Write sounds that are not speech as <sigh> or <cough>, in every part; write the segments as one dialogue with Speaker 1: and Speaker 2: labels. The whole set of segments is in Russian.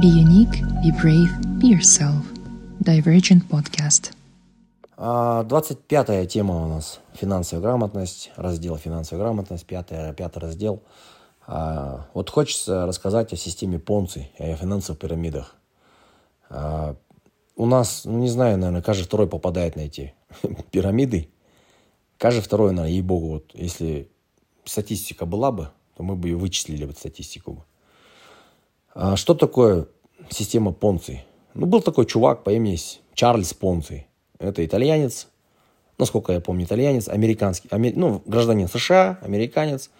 Speaker 1: Be unique, be brave, be yourself. Divergent Podcast.
Speaker 2: 25 тема у нас финансовая грамотность, раздел финансовая грамотность, пятый, пятый раздел. А, вот хочется рассказать о системе Понци, о финансовых пирамидах. А, у нас, ну не знаю, наверное, каждый второй попадает на эти <laughs> пирамиды. Каждый второй, наверное, ей-богу, вот если статистика была бы, то мы бы ее вычислили, бы статистику. А что такое система Понци? Ну, был такой чувак по имени Чарльз Понци. Это итальянец, насколько я помню, итальянец, американский, амер, ну, гражданин США, американец.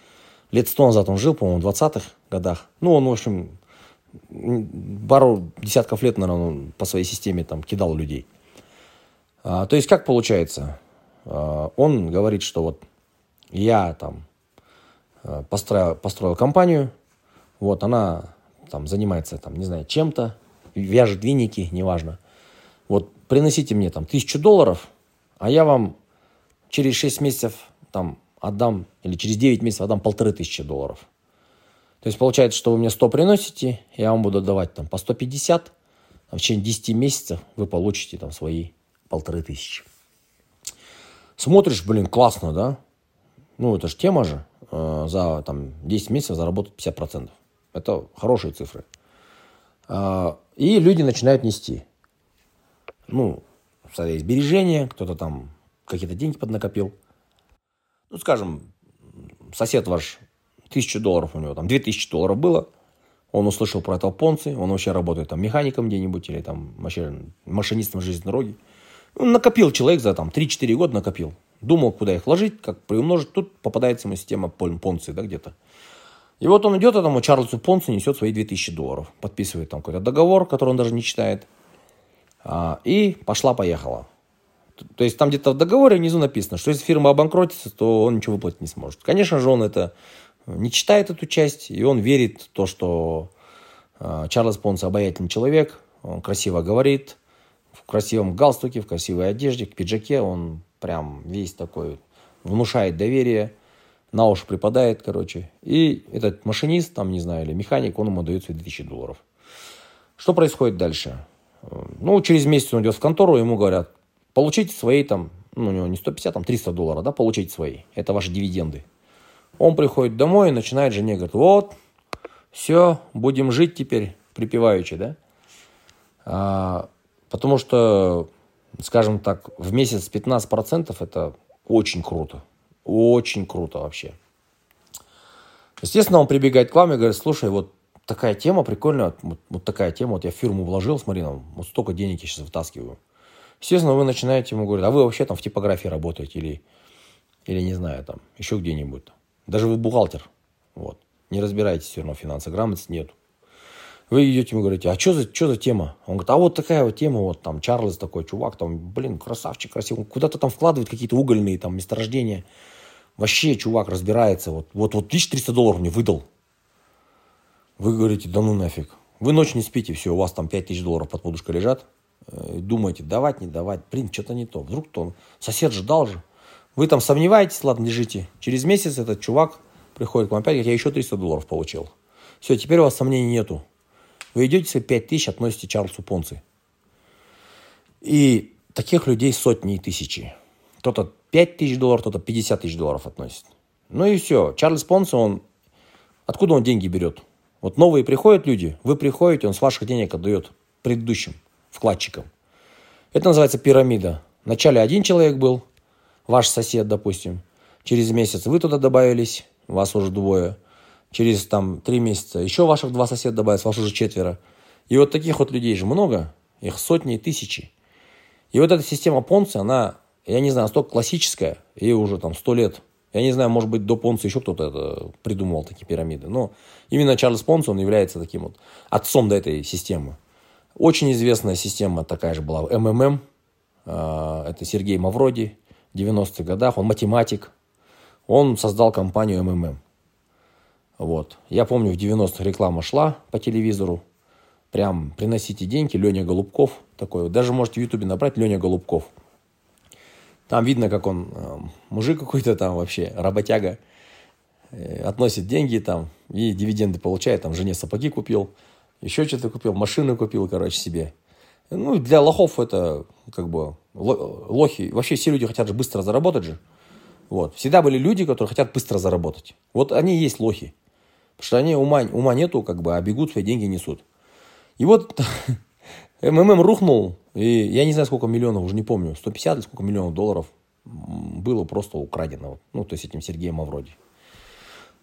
Speaker 2: Лет сто назад он жил, по-моему, в 20-х годах. Ну, он, в общем, пару десятков лет, наверное, он по своей системе там кидал людей. А, то есть, как получается? А, он говорит, что вот я там а, построил, построил компанию, вот она там занимается, там, не знаю, чем-то, вяжет веники, неважно. Вот приносите мне там тысячу долларов, а я вам через 6 месяцев там отдам, или через 9 месяцев отдам полторы тысячи долларов. То есть получается, что вы мне 100 приносите, я вам буду давать там по 150, а в течение 10 месяцев вы получите там свои полторы тысячи. Смотришь, блин, классно, да? Ну, это же тема же. Э, за там, 10 месяцев заработать 50%. Это хорошие цифры. А, и люди начинают нести. Ну, есть сбережения, кто-то там какие-то деньги поднакопил. Ну, скажем, сосед ваш, тысячу долларов у него, там, две тысячи долларов было. Он услышал про этого Понци, он вообще работает там механиком где-нибудь или там вообще машинистом железной дороги. Ну, накопил человек за там 3-4 года накопил. Думал, куда их вложить, как приумножить. Тут попадается ему система Понци, да, где-то. И вот он идет этому Чарльзу Понсу, несет свои 2000 долларов. Подписывает там какой-то договор, который он даже не читает. А, и пошла-поехала. То есть там где-то в договоре внизу написано, что если фирма обанкротится, то он ничего выплатить не сможет. Конечно же, он это не читает эту часть, и он верит в то, что э, Чарльз Понс обаятельный человек, он красиво говорит, в красивом галстуке, в красивой одежде, в пиджаке, он прям весь такой, внушает доверие на уши припадает, короче. И этот машинист, там, не знаю, или механик, он ему дает свои 2000 долларов. Что происходит дальше? Ну, через месяц он идет в контору, ему говорят, получите свои там, ну, у него не 150, там 300 долларов, да, получите свои. Это ваши дивиденды. Он приходит домой и начинает жене, говорит, вот, все, будем жить теперь припеваючи, да. А, потому что, скажем так, в месяц 15% это очень круто. Очень круто вообще. Естественно, он прибегает к вам и говорит, слушай, вот такая тема прикольная, вот, вот такая тема, вот я в фирму вложил, смотри, нам, вот столько денег я сейчас вытаскиваю. Естественно, вы начинаете ему говорить, а вы вообще там в типографии работаете или, или не знаю, там, еще где-нибудь. Даже вы бухгалтер, вот. Не разбираетесь все равно, финансовой грамотности нету. Вы идете ему говорите, а что за, что за тема? Он говорит, а вот такая вот тема, вот там Чарльз такой чувак, там, блин, красавчик, красивый. Он куда-то там вкладывает какие-то угольные там месторождения. Вообще чувак разбирается. Вот, вот, вот 1300 долларов мне выдал. Вы говорите, да ну нафиг. Вы ночь не спите, все, у вас там 5000 долларов под подушкой лежат. Э, думаете, давать, не давать. Блин, что-то не то. Вдруг то он, сосед же дал же. Вы там сомневаетесь, ладно, лежите. Через месяц этот чувак приходит к вам опять, говорит, я еще 300 долларов получил. Все, теперь у вас сомнений нету. Вы идете свои 5 тысяч, относите Чарльзу Понци. И таких людей сотни и тысячи. Кто-то 5 тысяч долларов, кто-то 50 тысяч долларов относит. Ну и все. Чарльз Понсо, он... Откуда он деньги берет? Вот новые приходят люди, вы приходите, он с ваших денег отдает предыдущим вкладчикам. Это называется пирамида. Вначале один человек был, ваш сосед, допустим. Через месяц вы туда добавились, вас уже двое. Через там три месяца еще ваших два соседа добавились, вас уже четверо. И вот таких вот людей же много, их сотни и тысячи. И вот эта система Понца, она я не знаю, настолько классическая, ей уже там сто лет. Я не знаю, может быть, до Понца еще кто-то это придумывал, такие пирамиды. Но именно Чарльз Понс, он является таким вот отцом до этой системы. Очень известная система такая же была, МММ. А, это Сергей Мавроди в 90-х годах. Он математик. Он создал компанию МММ. Вот. Я помню, в 90-х реклама шла по телевизору. Прям приносите деньги, Леня Голубков такой. Даже можете в Ютубе набрать Леня Голубков – там видно, как он, э, мужик какой-то там вообще, работяга, э, относит деньги там и дивиденды получает, там жене сапоги купил. еще что-то купил, машину купил, короче, себе. Ну, для лохов это как бы лохи. Вообще все люди хотят же быстро заработать же. Вот. Всегда были люди, которые хотят быстро заработать. Вот они и есть лохи. Потому что они ума, ума нету, как бы, а бегут, свои деньги несут. И вот <laughs> МММ рухнул, и я не знаю, сколько миллионов, уже не помню, 150 или сколько миллионов долларов было просто украдено. Ну, то есть этим Сергеем Мавроди.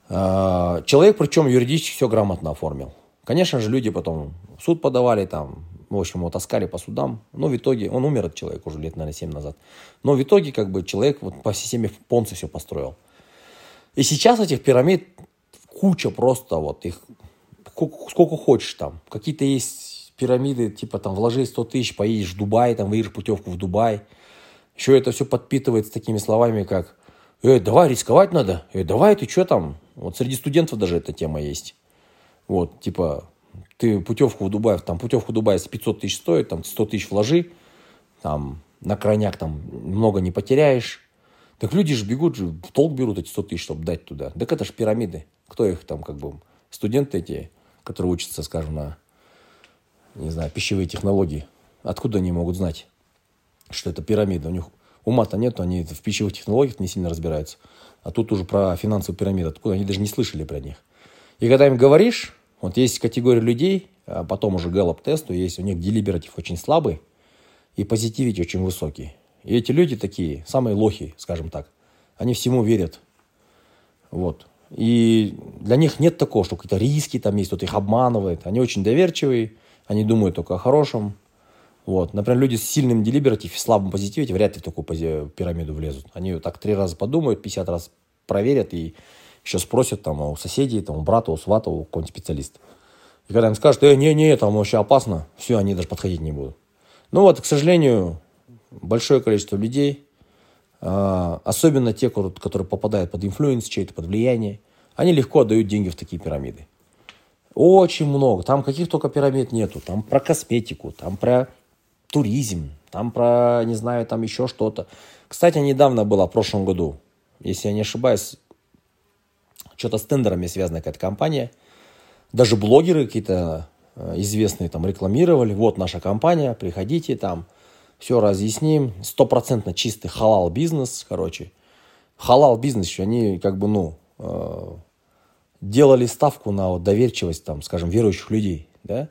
Speaker 2: А, человек, причем юридически все грамотно оформил. Конечно же, люди потом в суд подавали, там, в общем, его таскали по судам. Но в итоге, он умер, этот человек, уже лет, наверное, 7 назад. Но в итоге, как бы, человек вот по системе Понца все построил. И сейчас этих пирамид куча просто, вот, их сколько хочешь там. Какие-то есть пирамиды, типа там вложи 100 тысяч, поедешь в Дубай, там выйдешь путевку в Дубай. Еще это все подпитывается такими словами, как «Эй, давай, рисковать надо! Эй, давай, ты что там?» Вот среди студентов даже эта тема есть. Вот, типа, ты путевку в Дубай, там путевку в Дубай, если 500 тысяч стоит, там 100 тысяч вложи, там на крайняк там много не потеряешь. Так люди же бегут, же в толк берут эти 100 тысяч, чтобы дать туда. Так это же пирамиды. Кто их там как бы... Студенты эти, которые учатся, скажем, на, не знаю, пищевые технологии. Откуда они могут знать, что это пирамида? У них ума-то нет, они в пищевых технологиях не сильно разбираются. А тут уже про финансовую пирамиду. Откуда они даже не слышали про них. И когда им говоришь, вот есть категория людей, а потом уже Gallup тесту, есть у них делибератив очень слабый и позитивить очень высокий. И эти люди такие, самые лохи, скажем так. Они всему верят. Вот. И для них нет такого, что какие-то риски там есть, кто-то их обманывает. Они очень доверчивые, они думают только о хорошем. Вот. Например, люди с сильным deliberative и слабым позитиве вряд ли в такую пирамиду влезут. Они так три раза подумают, 50 раз проверят и еще спросят там у соседей, там, у брата, у свата, у какого-нибудь специалиста. И когда им скажут, э, не-не, там вообще опасно, все, они даже подходить не будут. Ну вот, к сожалению, большое количество людей, особенно те, которые попадают под influence, чей-то под влияние, они легко отдают деньги в такие пирамиды. Очень много. Там каких только пирамид нету. Там про косметику, там про туризм, там про, не знаю, там еще что-то. Кстати, недавно было, в прошлом году, если я не ошибаюсь, что-то с тендерами связана какая-то компания. Даже блогеры какие-то э, известные там рекламировали. Вот наша компания, приходите там, все разъясним. Стопроцентно чистый халал бизнес, короче. Халал бизнес они как бы, ну, э, делали ставку на вот доверчивость, там, скажем, верующих людей, да.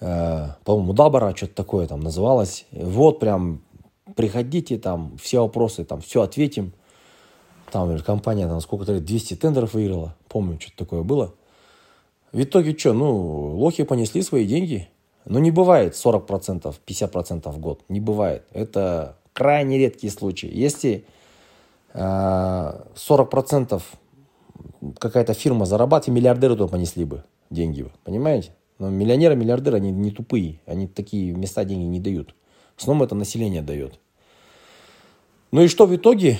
Speaker 2: Э, по-моему, Дабара, что-то такое там называлось. Вот прям приходите, там, все вопросы, там, все ответим. Там компания, там, сколько-то 200 тендеров выиграла. Помню, что-то такое было. В итоге что, ну, лохи понесли свои деньги. Но не бывает 40%, 50% в год. Не бывает. Это крайне редкие случаи. Если э, 40% какая-то фирма зарабатывает, миллиардеры то понесли бы деньги. Понимаете? Но миллионеры, миллиардеры, они не тупые. Они такие места деньги не дают. В основном это население дает. Ну и что в итоге?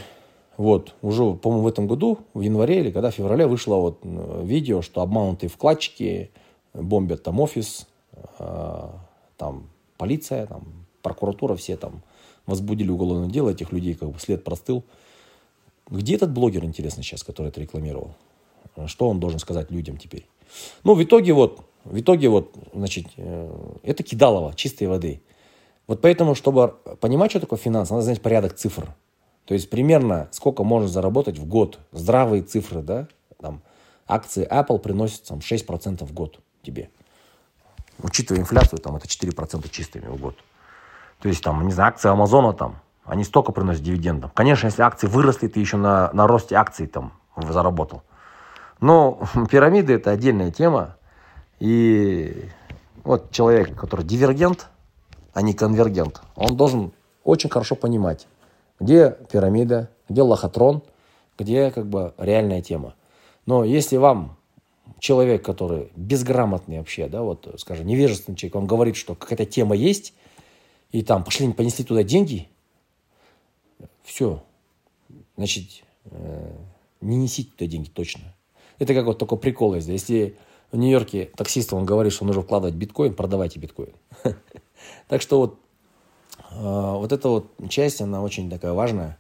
Speaker 2: Вот, уже, по-моему, в этом году, в январе или когда, в феврале вышло вот э, видео, что обманутые вкладчики бомбят там офис, э, там полиция, там прокуратура, все там возбудили уголовное дело, этих людей как бы след простыл. Где этот блогер, интересно, сейчас, который это рекламировал? Что он должен сказать людям теперь? Ну, в итоге вот, в итоге вот, значит, э, это кидалово, чистой воды. Вот поэтому, чтобы понимать, что такое финанс, надо знать порядок цифр. То есть примерно сколько можно заработать в год. Здравые цифры, да? Там, акции Apple приносят там, 6% в год тебе. Учитывая инфляцию, там это 4% чистыми в год. То есть, там, не знаю, акции Амазона там, они столько приносят дивидендов. Конечно, если акции выросли, ты еще на, на росте акций там заработал. Но <laughs> пирамиды это отдельная тема. И вот человек, который дивергент, а не конвергент, он должен очень хорошо понимать, где пирамида, где лохотрон, где как бы реальная тема. Но если вам человек, который безграмотный вообще, да, вот, скажем, невежественный человек, он говорит, что какая-то тема есть, и там пошли, понесли туда деньги, все, значит, э, не несите туда деньги точно. Это как вот такой прикол есть. Если в Нью-Йорке таксист, он говорит, что нужно вкладывать биткоин, продавайте биткоин. <laughs> Так что вот а, вот эта вот часть, она очень такая важная.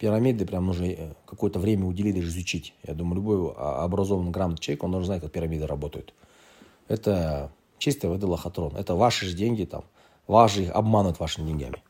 Speaker 2: Пирамиды прям нужно э, какое-то время уделить, даже изучить. Я думаю, любой образованный, грамотный человек, он должен знать, как пирамиды работают. Это Чистой воды лохотрон. Это ваши же деньги там. Же их обманут вашими деньгами.